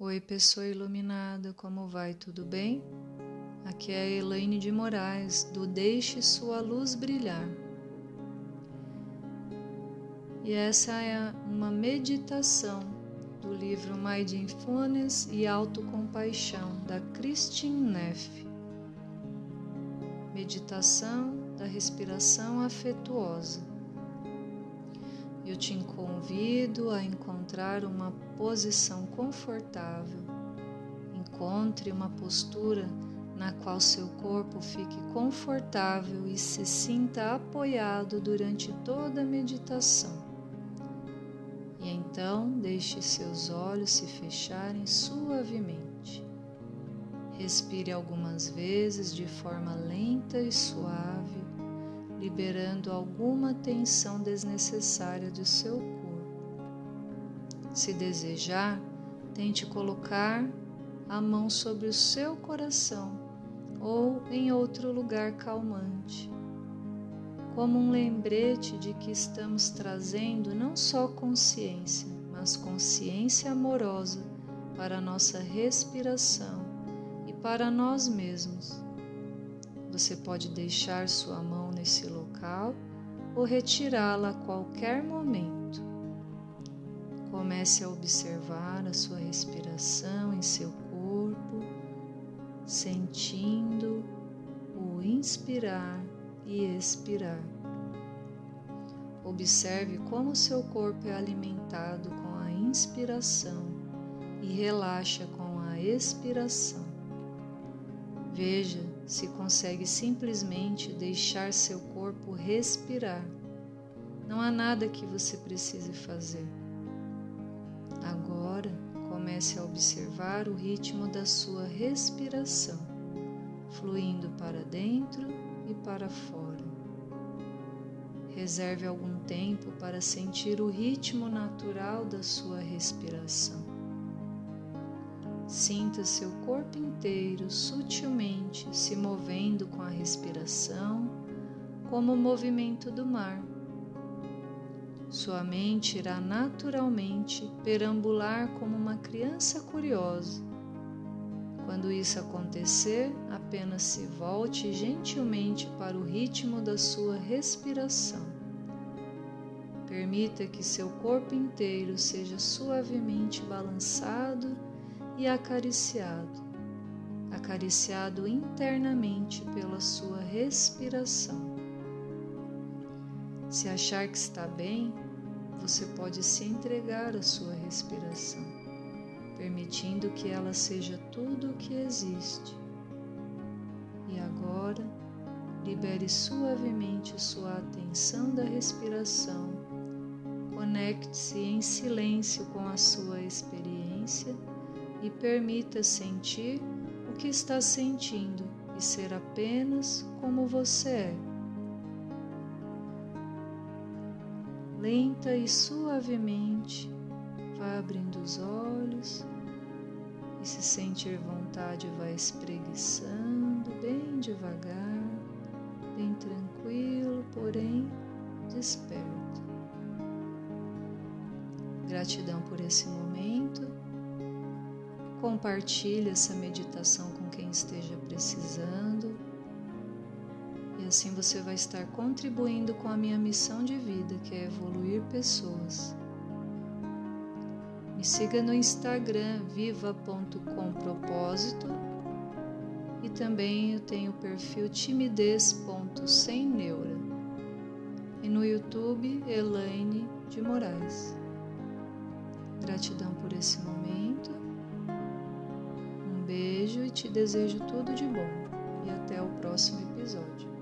Oi, pessoa iluminada, como vai? Tudo bem? Aqui é a Elaine de Moraes, do Deixe Sua Luz Brilhar. E essa é uma meditação do livro Mindfulness e Autocompaixão, da Christine Neff. Meditação da respiração afetuosa. Eu te convido a encontrar uma posição confortável. Encontre uma postura na qual seu corpo fique confortável e se sinta apoiado durante toda a meditação. E então deixe seus olhos se fecharem suavemente. Respire algumas vezes de forma lenta e suave liberando alguma tensão desnecessária do seu corpo. Se desejar, tente colocar a mão sobre o seu coração ou em outro lugar calmante, como um lembrete de que estamos trazendo não só consciência, mas consciência amorosa para a nossa respiração e para nós mesmos. Você pode deixar sua mão nesse local ou retirá-la a qualquer momento. Comece a observar a sua respiração em seu corpo, sentindo o inspirar e expirar. Observe como seu corpo é alimentado com a inspiração e relaxa com a expiração. Veja se consegue simplesmente deixar seu corpo respirar. Não há nada que você precise fazer. Agora comece a observar o ritmo da sua respiração, fluindo para dentro e para fora. Reserve algum tempo para sentir o ritmo natural da sua respiração. Sinta seu corpo inteiro sutilmente se movendo com a respiração, como o movimento do mar. Sua mente irá naturalmente perambular como uma criança curiosa. Quando isso acontecer, apenas se volte gentilmente para o ritmo da sua respiração. Permita que seu corpo inteiro seja suavemente balançado e acariciado, acariciado internamente pela sua respiração. Se achar que está bem, você pode se entregar à sua respiração, permitindo que ela seja tudo o que existe. E agora, libere suavemente sua atenção da respiração. Conecte-se em silêncio com a sua experiência e permita sentir o que está sentindo e ser apenas como você é. Lenta e suavemente, vá abrindo os olhos e se sentir vontade, vai espreguiçando bem devagar, bem tranquilo, porém desperto. Gratidão por esse momento Compartilhe essa meditação com quem esteja precisando. E assim você vai estar contribuindo com a minha missão de vida, que é evoluir pessoas. Me siga no Instagram viva.compropósito e também eu tenho o perfil timidez.semneura e no YouTube Elaine de Moraes. Gratidão por esse momento beijo e te desejo tudo de bom. E até o próximo episódio.